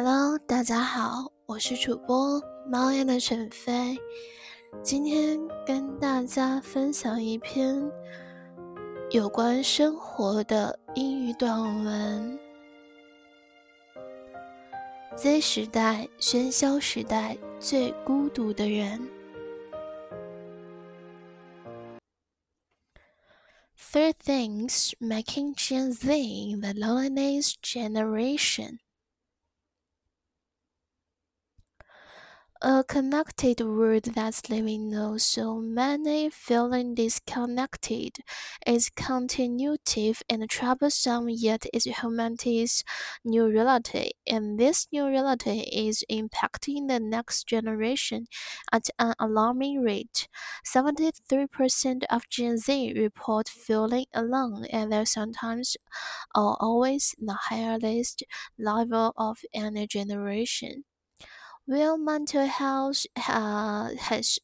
Hello，大家好，我是主播猫眼的陈飞，今天跟大家分享一篇有关生活的英语短文。Z 时代，喧嚣时代，最孤独的人。Three things making Gen Z the loneliest generation. A connected world that's leaving no so many feeling disconnected is continuative and troublesome yet is humanity's new reality and this new reality is impacting the next generation at an alarming rate. 73% of Gen Z report feeling alone and they're sometimes or always the highest level of any generation. While mental health uh, has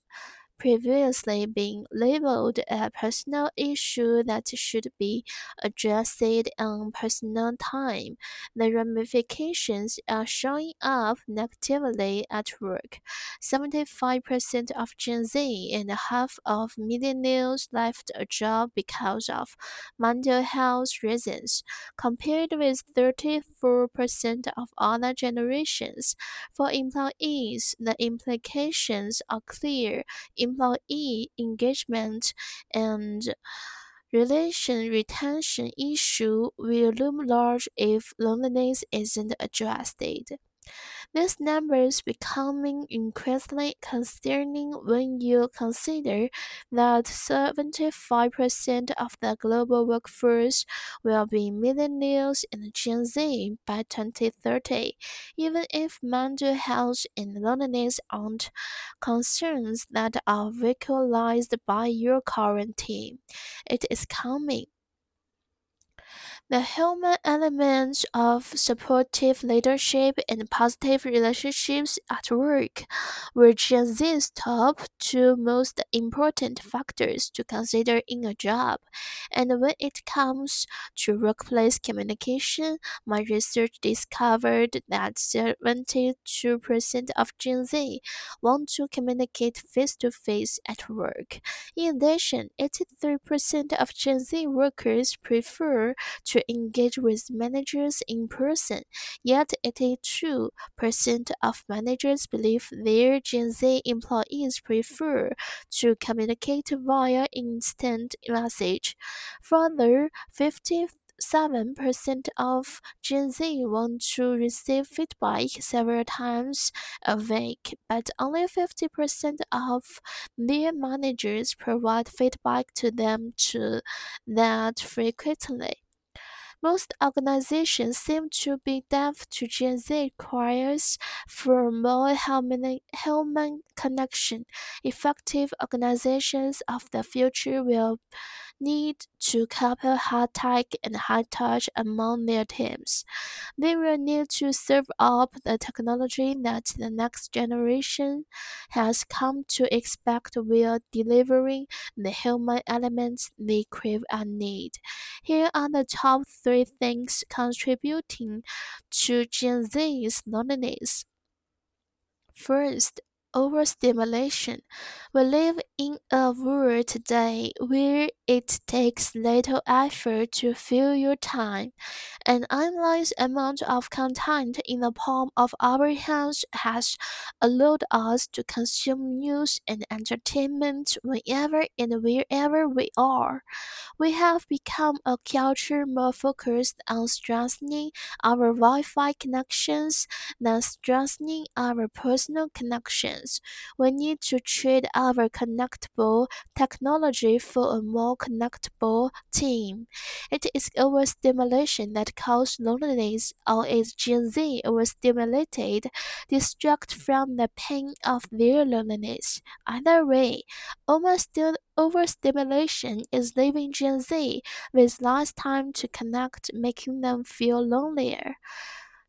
previously been labeled a personal issue that should be addressed on personal time. The ramifications are showing up negatively at work. 75% of Gen Z and half of millennials left a job because of mental health reasons, compared with 34% of other generations. For employees, the implications are clear employee engagement and relation retention issue will loom large if loneliness isn't addressed. These numbers becoming increasingly concerning when you consider that 75% of the global workforce will be millennials and Gen Z by 2030. Even if mental health and loneliness aren't concerns that are vocalized by your current team, it is coming. The human elements of supportive leadership and positive relationships at work were Gen Z's top two most important factors to consider in a job. And when it comes to workplace communication, my research discovered that 72% of Gen Z want to communicate face to face at work. In addition, 83% of Gen Z workers prefer to engage with managers in person, yet 82% of managers believe their Gen Z employees prefer to communicate via instant message. Further, 50 7% of Gen Z want to receive feedback several times a week, but only 50% of their managers provide feedback to them to that frequently. Most organizations seem to be deaf to Gen Z requires for more human, human connection. Effective organizations of the future will need to couple hard tech and high touch among their teams. They will need to serve up the technology that the next generation has come to expect while delivering the human elements they crave and need. Here are the top three things contributing to Gen Z's loneliness. First, overstimulation. We live in a world today where it takes little effort to fill your time. An endless amount of content in the palm of our hands has allowed us to consume news and entertainment whenever and wherever we are. We have become a culture more focused on strengthening our Wi Fi connections than strengthening our personal connections. We need to trade our connectable technology for a more connectable team. It is overstimulation that causes loneliness, or is Gen Z overstimulated, distract from the pain of their loneliness? Either way, almost overstimulation is leaving Gen Z with less time to connect, making them feel lonelier.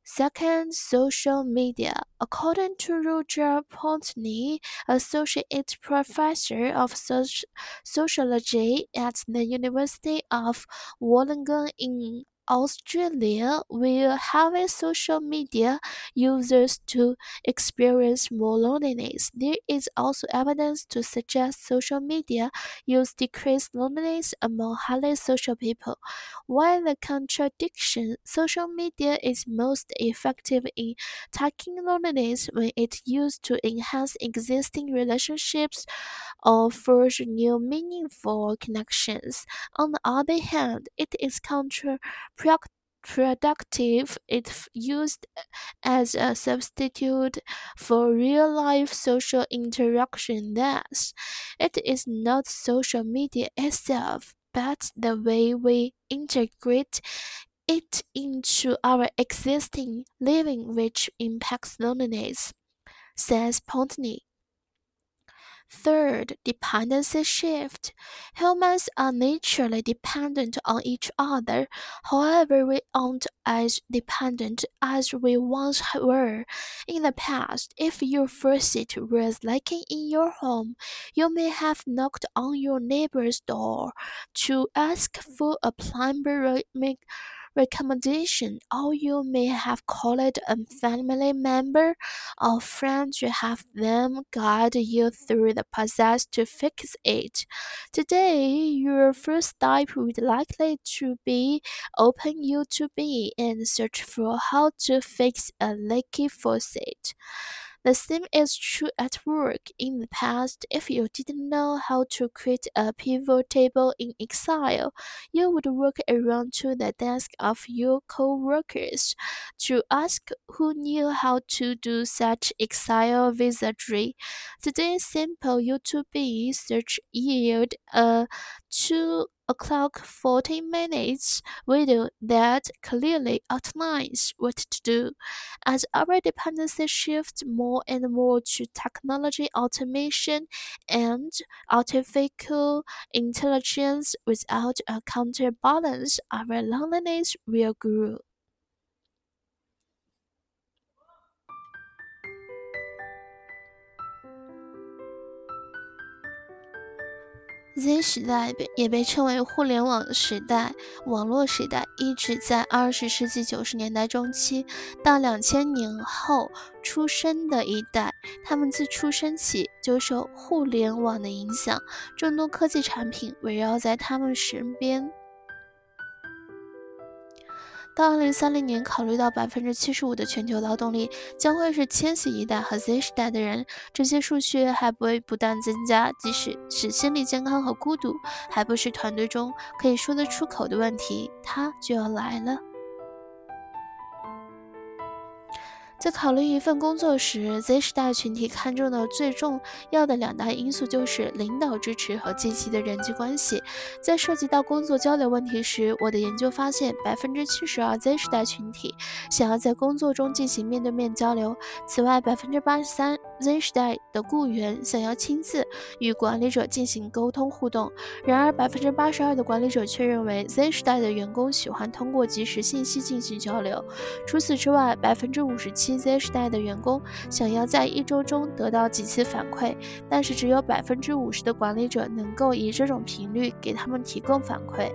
Second, social media. According to Roger Patulny, associate professor of sociology at the University of Wollongong in Australia will have social media users to experience more loneliness. There is also evidence to suggest social media use decrease loneliness among highly social people. While the contradiction, social media is most effective in tackling loneliness when it used to enhance existing relationships or forge new meaningful connections. On the other hand, it is counterproductive if used as a substitute for real life social interaction. Thus, it is not social media itself, but the way we integrate it into our existing living which impacts loneliness, says Patulny. Third, dependency shift. Humans are naturally dependent on each other. However, we aren't as dependent as we once were. In the past, if your faucet was leaking in your home, you may have knocked on your neighbor's door to ask for a plumber recommendation, or you may have called a family member or friend to have them guide you through the process to fix it. Today, your first step would likely to be open YouTube and search for how to fix a leaky faucet. The same is true at work. In the past, if you didn't know how to create a pivot table in Excel, you would walk around to the desk of your co-workers to ask who knew how to do such Excel wizardry. Today's simple YouTube search yield a two o'clock 40 minutes video that clearly outlines what to do. As our dependency shifts more and more to technology automation and artificial intelligence without a counterbalance, our loneliness will grow. Z 时代也被称为互联网时代、网络时代，一直在二十世纪九十年代中期到两千年后出生的一代。他们自出生起就受互联网的影响，众多科技产品围绕在他们身边。到二零三零年，考虑到百分之七十五的全球劳动力将会是千禧一代和 Z 时代的人，这些数据还不会不断增加。即使是心理健康和孤独还不是团队中可以说得出口的问题，它就要来了。在考虑一份工作时，Z 时代群体看重的最重要的两大因素就是领导支持和积极的人际关系。在涉及到工作交流问题时，我的研究发现，百分之七十二 Z 时代群体想要在工作中进行面对面交流。此外，百分之八十三 Z 时代的雇员想要亲自与管理者进行沟通互动。然而，百分之八十二的管理者却认为 Z 时代的员工喜欢通过即时信息进行交流。除此之外，百分之五十七。Z 时代的员工想要在一周中得到几次反馈，但是只有百分之五十的管理者能够以这种频率给他们提供反馈。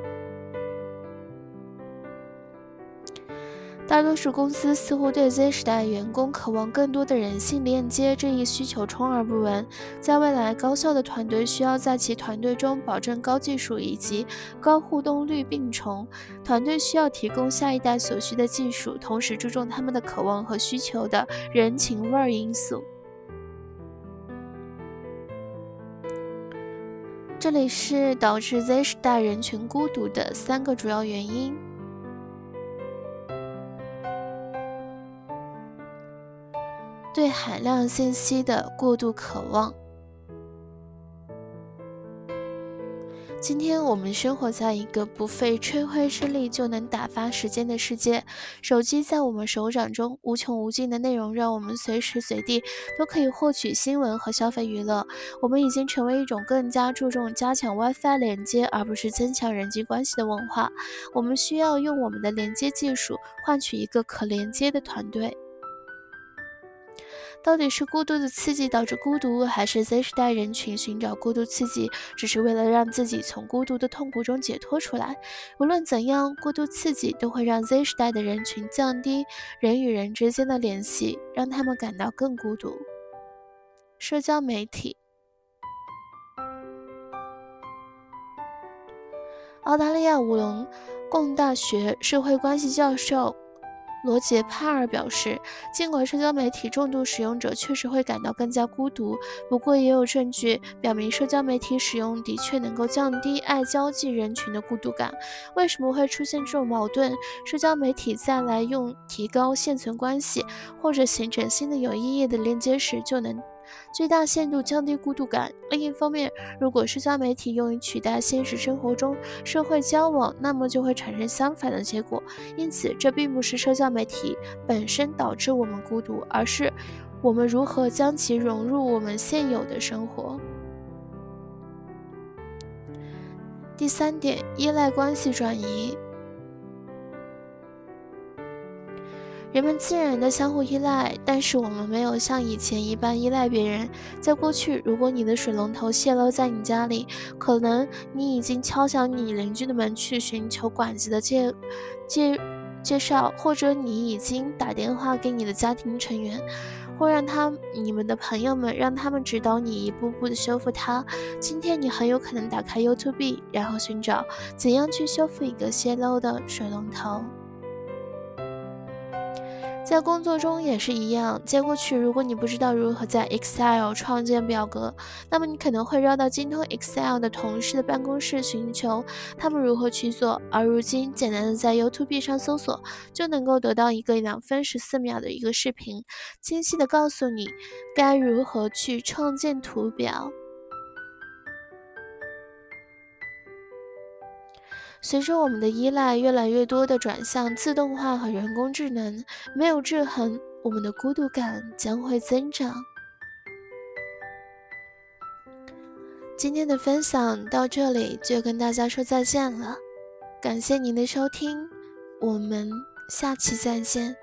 大多数公司似乎对 Z 时代员工渴望更多的人性链接这一需求充耳不闻。在未来，高效的团队需要在其团队中保证高技术以及高互动率并重。团队需要提供下一代所需的技术，同时注重他们的渴望和需求的人情味儿因素。这里是导致 Z 时代人群孤独的三个主要原因。对海量信息的过度渴望。今天我们生活在一个不费吹灰之力就能打发时间的世界，手机在我们手掌中，无穷无尽的内容让我们随时随地都可以获取新闻和消费娱乐。我们已经成为一种更加注重加强 WiFi 连接而不是增强人际关系的文化。我们需要用我们的连接技术换取一个可连接的团队。到底是孤独的刺激导致孤独，还是 Z 时代人群寻找孤独刺激只是为了让自己从孤独的痛苦中解脱出来？无论怎样，孤独刺激都会让 Z 时代的人群降低人与人之间的联系，让他们感到更孤独。社交媒体。澳大利亚乌隆贡大学社会关系教授罗杰·帕尔表示，尽管社交媒体重度使用者确实会感到更加孤独，不过也有证据表明，社交媒体使用的确能够降低爱交际人群的孤独感。为什么会出现这种矛盾？社交媒体在来用提高现存关系或者形成新的有意义的链接时，就能。最大限度降低孤独感。另一方面，如果社交媒体用于取代现实生活中社会交往，那么就会产生相反的结果。因此，这并不是社交媒体本身导致我们孤独，而是我们如何将其融入我们现有的生活。第三点，依赖关系转移。人们自然的相互依赖，但是我们没有像以前一般依赖别人。在过去，如果你的水龙头泄漏在你家里，可能你已经敲响你邻居的门去寻求管子的介介介绍，或者你已经打电话给你的家庭成员，或让他你们的朋友们让他们指导你一步步的修复它。今天，你很有可能打开 YouTube，然后寻找怎样去修复一个泄漏的水龙头。在工作中也是一样。在过去，如果你不知道如何在 Excel 创建表格，那么你可能会绕到精通 Excel 的同事的办公室寻求他们如何去做。而如今，简单的在 YouTube 上搜索，就能够得到一个两分十四秒的一个视频，清晰的告诉你该如何去创建图表。随着我们的依赖越来越多的转向自动化和人工智能，没有制衡，我们的孤独感将会增长。今天的分享到这里就跟大家说再见了，感谢您的收听，我们下期再见。